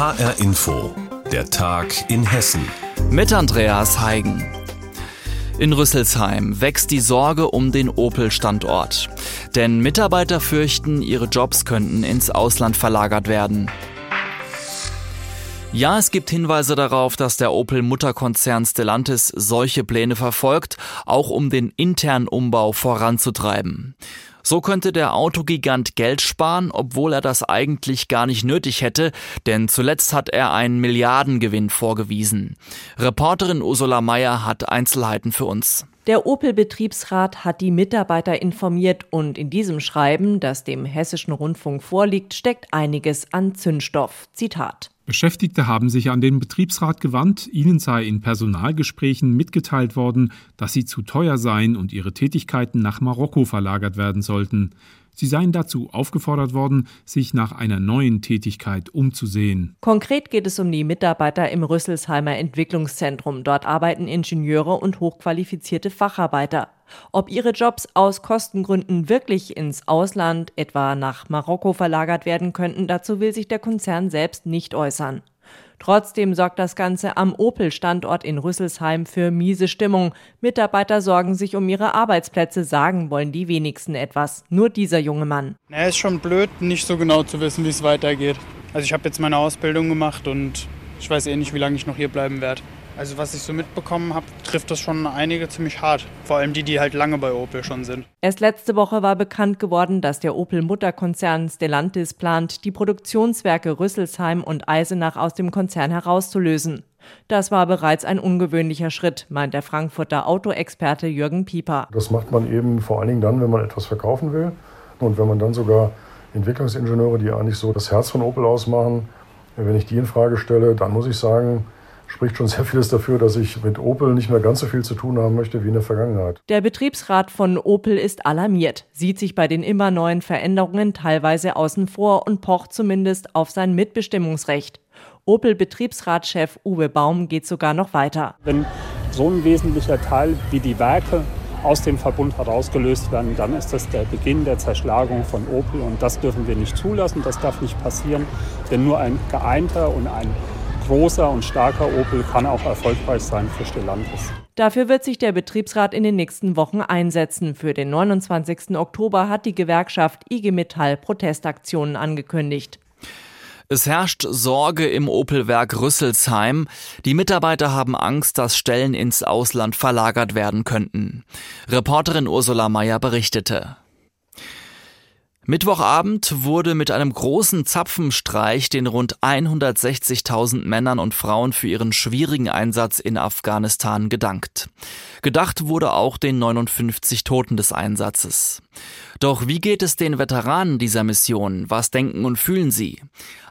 HR Info, der Tag in Hessen. Mit Andreas Heigen. In Rüsselsheim wächst die Sorge um den Opel-Standort. Denn Mitarbeiter fürchten, ihre Jobs könnten ins Ausland verlagert werden. Ja, es gibt Hinweise darauf, dass der Opel-Mutterkonzern Stellantis solche Pläne verfolgt, auch um den internen Umbau voranzutreiben. So könnte der Autogigant Geld sparen, obwohl er das eigentlich gar nicht nötig hätte, denn zuletzt hat er einen Milliardengewinn vorgewiesen. Reporterin Ursula Mayer hat Einzelheiten für uns. Der Opel-Betriebsrat hat die Mitarbeiter informiert und in diesem Schreiben, das dem Hessischen Rundfunk vorliegt, steckt einiges an Zündstoff. Zitat. Beschäftigte haben sich an den Betriebsrat gewandt, ihnen sei in Personalgesprächen mitgeteilt worden, dass sie zu teuer seien und ihre Tätigkeiten nach Marokko verlagert werden sollten. Sie seien dazu aufgefordert worden, sich nach einer neuen Tätigkeit umzusehen. Konkret geht es um die Mitarbeiter im Rüsselsheimer Entwicklungszentrum. Dort arbeiten Ingenieure und hochqualifizierte Facharbeiter. Ob ihre Jobs aus Kostengründen wirklich ins Ausland, etwa nach Marokko verlagert werden könnten, dazu will sich der Konzern selbst nicht äußern. Trotzdem sorgt das Ganze am Opel-Standort in Rüsselsheim für miese Stimmung. Mitarbeiter sorgen sich um ihre Arbeitsplätze, sagen wollen die wenigsten etwas. Nur dieser junge Mann. Es ist schon blöd, nicht so genau zu wissen, wie es weitergeht. Also ich habe jetzt meine Ausbildung gemacht und ich weiß eh nicht, wie lange ich noch hier bleiben werde. Also was ich so mitbekommen habe, trifft das schon einige ziemlich hart. Vor allem die, die halt lange bei Opel schon sind. Erst letzte Woche war bekannt geworden, dass der Opel-Mutterkonzern Stellantis plant, die Produktionswerke Rüsselsheim und Eisenach aus dem Konzern herauszulösen. Das war bereits ein ungewöhnlicher Schritt, meint der Frankfurter Autoexperte Jürgen Pieper. Das macht man eben vor allen Dingen dann, wenn man etwas verkaufen will. Und wenn man dann sogar Entwicklungsingenieure, die eigentlich so das Herz von Opel ausmachen, wenn ich die in Frage stelle, dann muss ich sagen, spricht schon sehr vieles dafür, dass ich mit Opel nicht mehr ganz so viel zu tun haben möchte wie in der Vergangenheit. Der Betriebsrat von Opel ist alarmiert, sieht sich bei den immer neuen Veränderungen teilweise außen vor und pocht zumindest auf sein Mitbestimmungsrecht. Opel-Betriebsratschef Uwe Baum geht sogar noch weiter. Wenn so ein wesentlicher Teil wie die Werke aus dem Verbund herausgelöst werden, dann ist das der Beginn der Zerschlagung von Opel und das dürfen wir nicht zulassen, das darf nicht passieren, denn nur ein geeinter und ein großer und starker Opel kann auch erfolgreich sein für Stellantis. Dafür wird sich der Betriebsrat in den nächsten Wochen einsetzen. Für den 29. Oktober hat die Gewerkschaft IG Metall Protestaktionen angekündigt. Es herrscht Sorge im Opelwerk Rüsselsheim. Die Mitarbeiter haben Angst, dass Stellen ins Ausland verlagert werden könnten. Reporterin Ursula Mayer berichtete. Mittwochabend wurde mit einem großen Zapfenstreich den rund 160.000 Männern und Frauen für ihren schwierigen Einsatz in Afghanistan gedankt. Gedacht wurde auch den 59 Toten des Einsatzes. Doch wie geht es den Veteranen dieser Mission? Was denken und fühlen sie?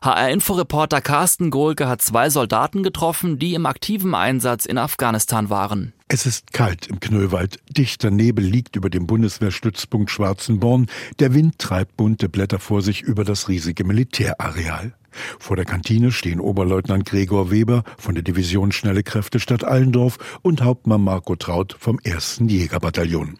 HR-Inforeporter Carsten Gohlke hat zwei Soldaten getroffen, die im aktiven Einsatz in Afghanistan waren. Es ist kalt im Knöllwald. Dichter Nebel liegt über dem Bundeswehrstützpunkt Schwarzenborn. Der Wind treibt bunte Blätter vor sich über das riesige Militärareal. Vor der Kantine stehen Oberleutnant Gregor Weber von der Division Schnelle Kräfte Stadt Allendorf und Hauptmann Marco Traut vom 1. Jägerbataillon.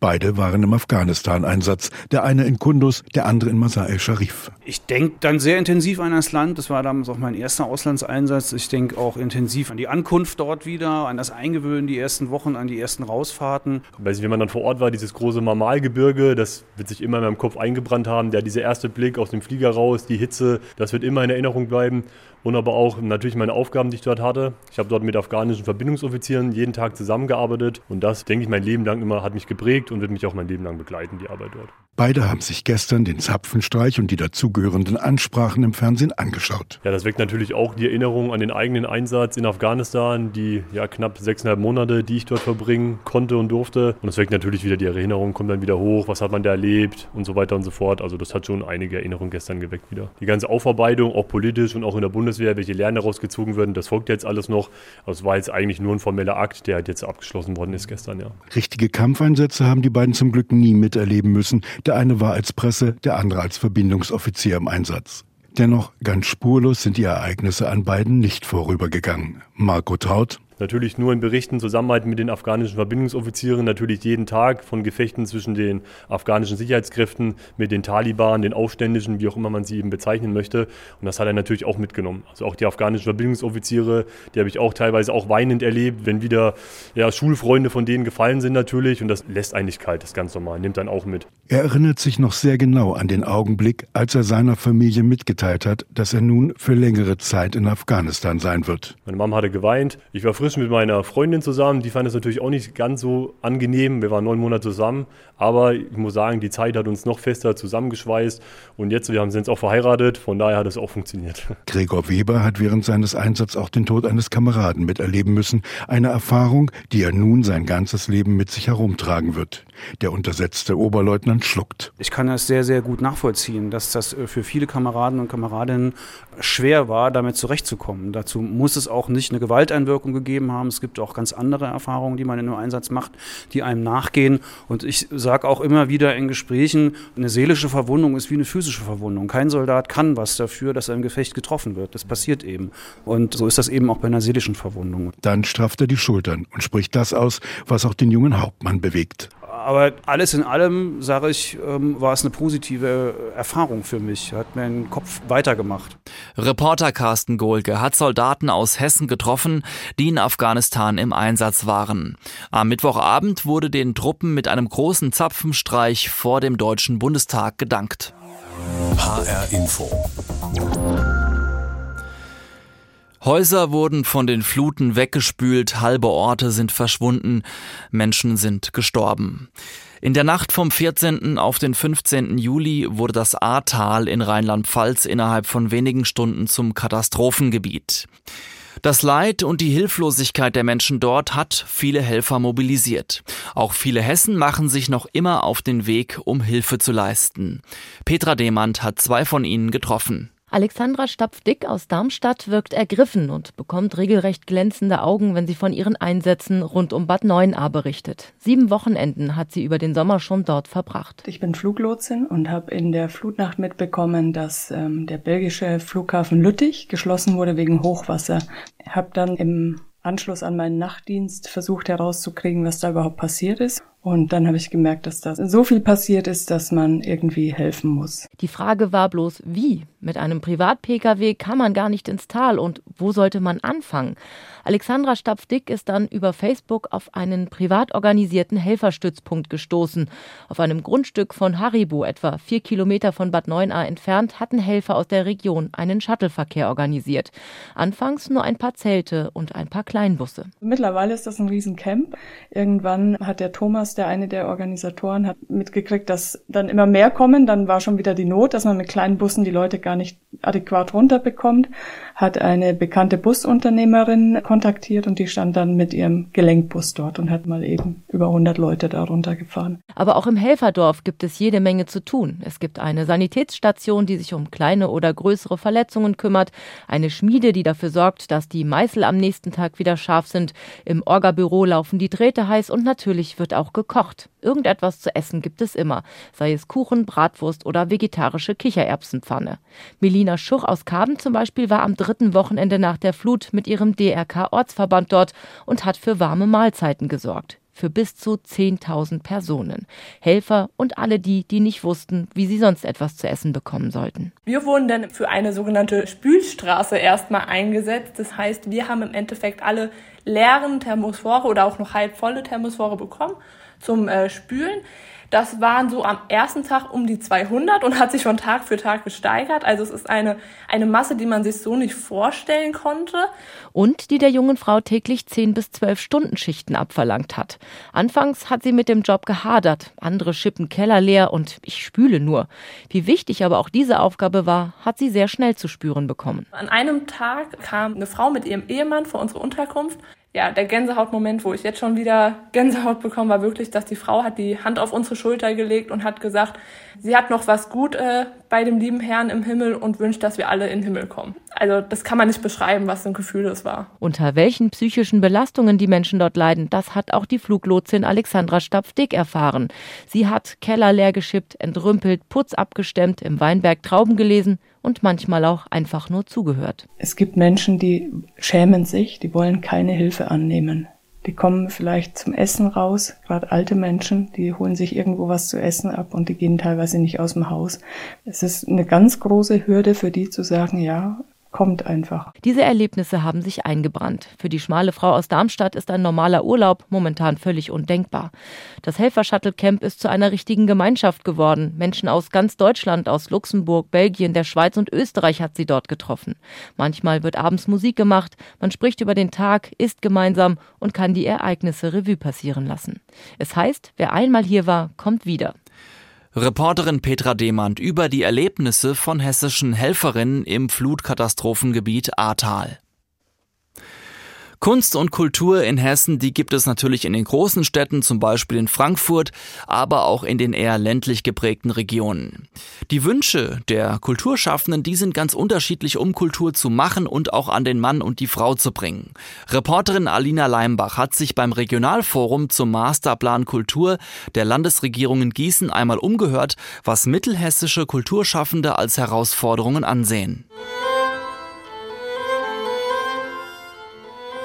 Beide waren im Afghanistan-Einsatz, der eine in Kundus, der andere in Masar el-Sharif. Ich denke dann sehr intensiv an das Land. Das war damals auch mein erster Auslandseinsatz. Ich denke auch intensiv an die Ankunft dort wieder, an das Eingewöhnen, die ersten Wochen, an die ersten Rausfahrten. Weil wenn man dann vor Ort war, dieses große Marmalgebirge, das wird sich immer in meinem Kopf eingebrannt haben. Der, dieser erste Blick aus dem Flieger raus, die Hitze, das wird immer in Erinnerung bleiben und aber auch natürlich meine Aufgaben, die ich dort hatte. Ich habe dort mit afghanischen Verbindungsoffizieren jeden Tag zusammengearbeitet und das, denke ich, mein Leben lang immer hat mich geprägt und wird mich auch mein Leben lang begleiten, die Arbeit dort. Beide haben sich gestern den Zapfenstreich und die dazugehörenden Ansprachen im Fernsehen angeschaut. Ja, das weckt natürlich auch die Erinnerung an den eigenen Einsatz in Afghanistan, die ja knapp sechseinhalb Monate, die ich dort verbringen konnte und durfte. Und es weckt natürlich wieder die Erinnerung, kommt dann wieder hoch, was hat man da erlebt und so weiter und so fort. Also das hat schon einige Erinnerungen gestern geweckt wieder. Die ganze Aufarbeitung, auch politisch und auch in der Bundeswehr, welche Lernen daraus gezogen werden, das folgt jetzt alles noch. Also es war jetzt eigentlich nur ein formeller Akt, der halt jetzt abgeschlossen worden ist gestern, ja. Richtige Kampfeinsätze haben die beiden zum Glück nie miterleben müssen. Der eine war als Presse, der andere als Verbindungsoffizier im Einsatz. Dennoch ganz spurlos sind die Ereignisse an beiden nicht vorübergegangen. Marco Traut. Natürlich nur in Berichten Zusammenarbeit mit den afghanischen Verbindungsoffizieren, natürlich jeden Tag von Gefechten zwischen den afghanischen Sicherheitskräften, mit den Taliban, den Aufständischen, wie auch immer man sie eben bezeichnen möchte. Und das hat er natürlich auch mitgenommen. Also auch die afghanischen Verbindungsoffiziere, die habe ich auch teilweise auch weinend erlebt, wenn wieder ja, Schulfreunde von denen gefallen sind natürlich. Und das lässt eigentlich kalt, das ganz normal, nimmt dann auch mit. Er erinnert sich noch sehr genau an den Augenblick, als er seiner Familie mitgeteilt hat, dass er nun für längere Zeit in Afghanistan sein wird. Meine Mama hatte geweint. Ich war frisch mit meiner Freundin zusammen. Die fand es natürlich auch nicht ganz so angenehm. Wir waren neun Monate zusammen. Aber ich muss sagen, die Zeit hat uns noch fester zusammengeschweißt. Und jetzt, wir haben sind jetzt auch verheiratet. Von daher hat es auch funktioniert. Gregor Weber hat während seines Einsatzes auch den Tod eines Kameraden miterleben müssen. Eine Erfahrung, die er nun sein ganzes Leben mit sich herumtragen wird. Der untersetzte Oberleutnant schluckt. Ich kann das sehr, sehr gut nachvollziehen, dass das äh, für viele Kameraden und Kameradinnen schwer war, damit zurechtzukommen. Dazu muss es auch nicht eine Gewalteinwirkung gegeben haben. Es gibt auch ganz andere Erfahrungen, die man in einem Einsatz macht, die einem nachgehen. Und ich sage auch immer wieder in Gesprächen, eine seelische Verwundung ist wie eine physische Verwundung. Kein Soldat kann was dafür, dass er im Gefecht getroffen wird. Das passiert eben. Und so ist das eben auch bei einer seelischen Verwundung. Dann strafft er die Schultern und spricht das aus, was auch den jungen Hauptmann bewegt aber alles in allem, sage ich, ähm, war es eine positive Erfahrung für mich. Hat mir den Kopf weitergemacht. Reporter Carsten Gohlke hat Soldaten aus Hessen getroffen, die in Afghanistan im Einsatz waren. Am Mittwochabend wurde den Truppen mit einem großen Zapfenstreich vor dem Deutschen Bundestag gedankt. HR Info. Häuser wurden von den Fluten weggespült, halbe Orte sind verschwunden, Menschen sind gestorben. In der Nacht vom 14. auf den 15. Juli wurde das Ahrtal in Rheinland-Pfalz innerhalb von wenigen Stunden zum Katastrophengebiet. Das Leid und die Hilflosigkeit der Menschen dort hat viele Helfer mobilisiert. Auch viele Hessen machen sich noch immer auf den Weg, um Hilfe zu leisten. Petra Demand hat zwei von ihnen getroffen. Alexandra Stapfdick aus Darmstadt wirkt ergriffen und bekommt regelrecht glänzende Augen, wenn sie von ihren Einsätzen rund um Bad Neuenahr berichtet. Sieben Wochenenden hat sie über den Sommer schon dort verbracht. Ich bin Fluglotsin und habe in der Flutnacht mitbekommen, dass ähm, der belgische Flughafen Lüttich geschlossen wurde wegen Hochwasser. Habe dann im Anschluss an meinen Nachtdienst versucht herauszukriegen, was da überhaupt passiert ist und dann habe ich gemerkt, dass da so viel passiert ist, dass man irgendwie helfen muss. Die Frage war bloß, wie? Mit einem Privat-Pkw kann man gar nicht ins Tal und wo sollte man anfangen? Alexandra Stapfdick ist dann über Facebook auf einen privat organisierten Helferstützpunkt gestoßen. Auf einem Grundstück von Haribo, etwa vier Kilometer von Bad Neuenahr entfernt, hatten Helfer aus der Region einen Shuttleverkehr organisiert. Anfangs nur ein paar Zelte und ein paar Kleinbusse. Mittlerweile ist das ein Riesencamp. Irgendwann hat der Thomas der eine der Organisatoren, hat mitgekriegt, dass dann immer mehr kommen. Dann war schon wieder die Not, dass man mit kleinen Bussen die Leute gar nicht adäquat runterbekommt. Hat eine bekannte Busunternehmerin kontaktiert und die stand dann mit ihrem Gelenkbus dort und hat mal eben über 100 Leute da runtergefahren. Aber auch im Helferdorf gibt es jede Menge zu tun. Es gibt eine Sanitätsstation, die sich um kleine oder größere Verletzungen kümmert, eine Schmiede, die dafür sorgt, dass die Meißel am nächsten Tag wieder scharf sind. Im Orgabüro laufen die Drähte heiß und natürlich wird auch gekocht. Irgendetwas zu essen gibt es immer, sei es Kuchen, Bratwurst oder vegetarische Kichererbsenpfanne. Melina Schuch aus Kaben zum Beispiel war am dritten Wochenende nach der Flut mit ihrem DRK-Ortsverband dort und hat für warme Mahlzeiten gesorgt für bis zu 10.000 Personen. Helfer und alle die, die nicht wussten, wie sie sonst etwas zu essen bekommen sollten. Wir wurden dann für eine sogenannte Spülstraße erstmal eingesetzt. Das heißt, wir haben im Endeffekt alle leeren Thermosphore oder auch noch halb volle Thermosphore bekommen zum äh, Spülen. Das waren so am ersten Tag um die 200 und hat sich von Tag für Tag gesteigert. Also es ist eine, eine Masse, die man sich so nicht vorstellen konnte. Und die der jungen Frau täglich 10 bis 12 Stunden Schichten abverlangt hat. Anfangs hat sie mit dem Job gehadert. Andere schippen Keller leer und ich spüle nur. Wie wichtig aber auch diese Aufgabe war, hat sie sehr schnell zu spüren bekommen. An einem Tag kam eine Frau mit ihrem Ehemann vor unsere Unterkunft ja, der Gänsehautmoment, wo ich jetzt schon wieder Gänsehaut bekomme, war wirklich, dass die Frau hat die Hand auf unsere Schulter gelegt und hat gesagt, sie hat noch was gut äh, bei dem lieben Herrn im Himmel und wünscht, dass wir alle in den Himmel kommen. Also das kann man nicht beschreiben, was für ein Gefühl das war. Unter welchen psychischen Belastungen die Menschen dort leiden, das hat auch die Fluglotsin Alexandra Stapfdick erfahren. Sie hat Keller leer geschippt, entrümpelt, Putz abgestemmt, im Weinberg Trauben gelesen und manchmal auch einfach nur zugehört. Es gibt Menschen, die schämen sich, die wollen keine Hilfe annehmen. Die kommen vielleicht zum Essen raus, gerade alte Menschen, die holen sich irgendwo was zu essen ab und die gehen teilweise nicht aus dem Haus. Es ist eine ganz große Hürde für die zu sagen, ja, kommt einfach. Diese Erlebnisse haben sich eingebrannt. Für die schmale Frau aus Darmstadt ist ein normaler Urlaub momentan völlig undenkbar. Das Helfer-Shuttle-Camp ist zu einer richtigen Gemeinschaft geworden. Menschen aus ganz Deutschland, aus Luxemburg, Belgien, der Schweiz und Österreich hat sie dort getroffen. Manchmal wird abends Musik gemacht, man spricht über den Tag, isst gemeinsam und kann die Ereignisse Revue passieren lassen. Es heißt, wer einmal hier war, kommt wieder. Reporterin Petra Demand über die Erlebnisse von hessischen Helferinnen im Flutkatastrophengebiet Ahrtal. Kunst und Kultur in Hessen, die gibt es natürlich in den großen Städten, zum Beispiel in Frankfurt, aber auch in den eher ländlich geprägten Regionen. Die Wünsche der Kulturschaffenden, die sind ganz unterschiedlich, um Kultur zu machen und auch an den Mann und die Frau zu bringen. Reporterin Alina Leimbach hat sich beim Regionalforum zum Masterplan Kultur der Landesregierung in Gießen einmal umgehört, was mittelhessische Kulturschaffende als Herausforderungen ansehen.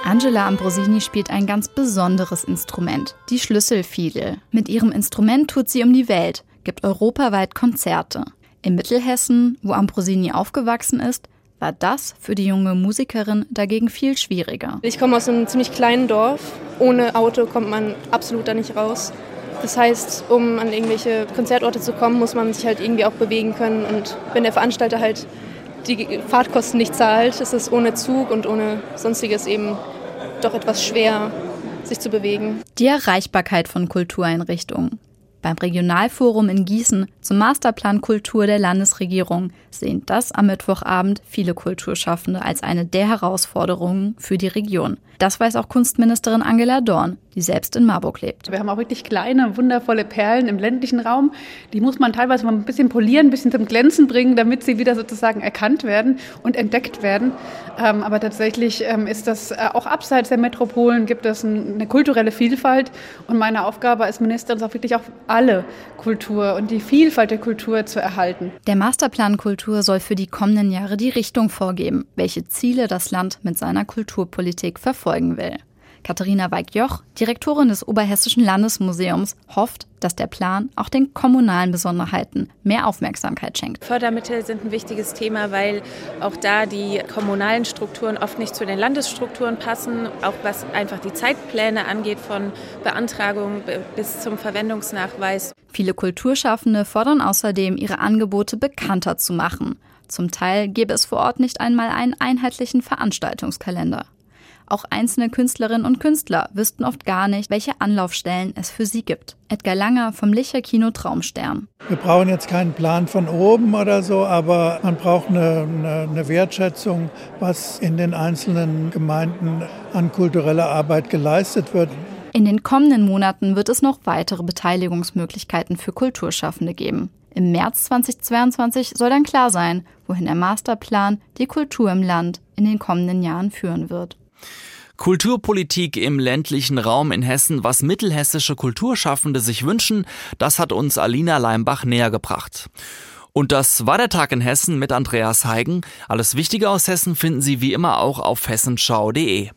Angela Ambrosini spielt ein ganz besonderes Instrument, die Schlüsselfiedel. Mit ihrem Instrument tut sie um die Welt, gibt europaweit Konzerte. In Mittelhessen, wo Ambrosini aufgewachsen ist, war das für die junge Musikerin dagegen viel schwieriger. Ich komme aus einem ziemlich kleinen Dorf. Ohne Auto kommt man absolut da nicht raus. Das heißt, um an irgendwelche Konzertorte zu kommen, muss man sich halt irgendwie auch bewegen können. Und wenn der Veranstalter halt die Fahrtkosten nicht zahlt, ist es ohne Zug und ohne sonstiges eben doch etwas schwer, sich zu bewegen. Die Erreichbarkeit von Kultureinrichtungen. Beim Regionalforum in Gießen zum Masterplan Kultur der Landesregierung sehen das am Mittwochabend viele Kulturschaffende als eine der Herausforderungen für die Region. Das weiß auch Kunstministerin Angela Dorn, die selbst in Marburg lebt. Wir haben auch wirklich kleine, wundervolle Perlen im ländlichen Raum. Die muss man teilweise mal ein bisschen polieren, ein bisschen zum Glänzen bringen, damit sie wieder sozusagen erkannt werden und entdeckt werden. Ähm, aber tatsächlich ähm, ist das äh, auch abseits der Metropolen gibt es eine kulturelle Vielfalt. Und meine Aufgabe als Ministerin ist auch wirklich auch alle Kultur und die Vielfalt der Kultur zu erhalten. Der Masterplan Kultur soll für die kommenden Jahre die Richtung vorgeben, welche Ziele das Land mit seiner Kulturpolitik verfolgen will. Katharina Weig-Joch, Direktorin des Oberhessischen Landesmuseums, hofft, dass der Plan auch den kommunalen Besonderheiten mehr Aufmerksamkeit schenkt. Fördermittel sind ein wichtiges Thema, weil auch da die kommunalen Strukturen oft nicht zu den Landesstrukturen passen, auch was einfach die Zeitpläne angeht von Beantragung bis zum Verwendungsnachweis. Viele Kulturschaffende fordern außerdem, ihre Angebote bekannter zu machen. Zum Teil gäbe es vor Ort nicht einmal einen einheitlichen Veranstaltungskalender. Auch einzelne Künstlerinnen und Künstler wüssten oft gar nicht, welche Anlaufstellen es für sie gibt. Edgar Langer vom Licher Kino Traumstern. Wir brauchen jetzt keinen Plan von oben oder so, aber man braucht eine, eine, eine Wertschätzung, was in den einzelnen Gemeinden an kultureller Arbeit geleistet wird. In den kommenden Monaten wird es noch weitere Beteiligungsmöglichkeiten für Kulturschaffende geben. Im März 2022 soll dann klar sein, wohin der Masterplan die Kultur im Land in den kommenden Jahren führen wird. Kulturpolitik im ländlichen Raum in Hessen, was mittelhessische Kulturschaffende sich wünschen, das hat uns Alina Leimbach näher gebracht. Und das war der Tag in Hessen mit Andreas Heigen. Alles Wichtige aus Hessen finden Sie wie immer auch auf hessenschau.de.